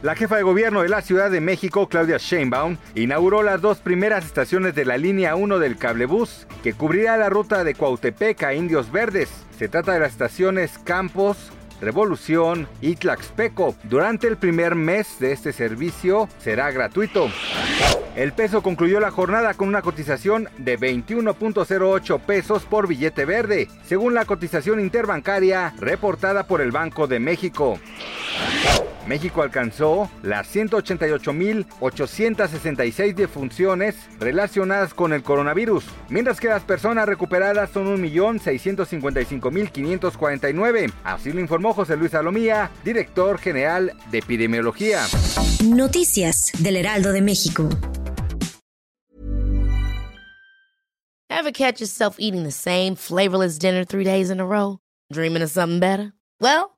La jefa de gobierno de la Ciudad de México, Claudia Sheinbaum, inauguró las dos primeras estaciones de la línea 1 del cablebús, que cubrirá la ruta de Cuautepec a Indios Verdes. Se trata de las estaciones Campos, Revolución y Tlaxpeco. Durante el primer mes de este servicio será gratuito. El peso concluyó la jornada con una cotización de 21.08 pesos por billete verde, según la cotización interbancaria reportada por el Banco de México. México alcanzó las 188.866 defunciones relacionadas con el coronavirus, mientras que las personas recuperadas son 1.655.549. Así lo informó José Luis Salomía, director general de epidemiología. Noticias del Heraldo de México. Ever catch yourself eating the same flavorless dinner three days in a row? Dreaming of something better? Well,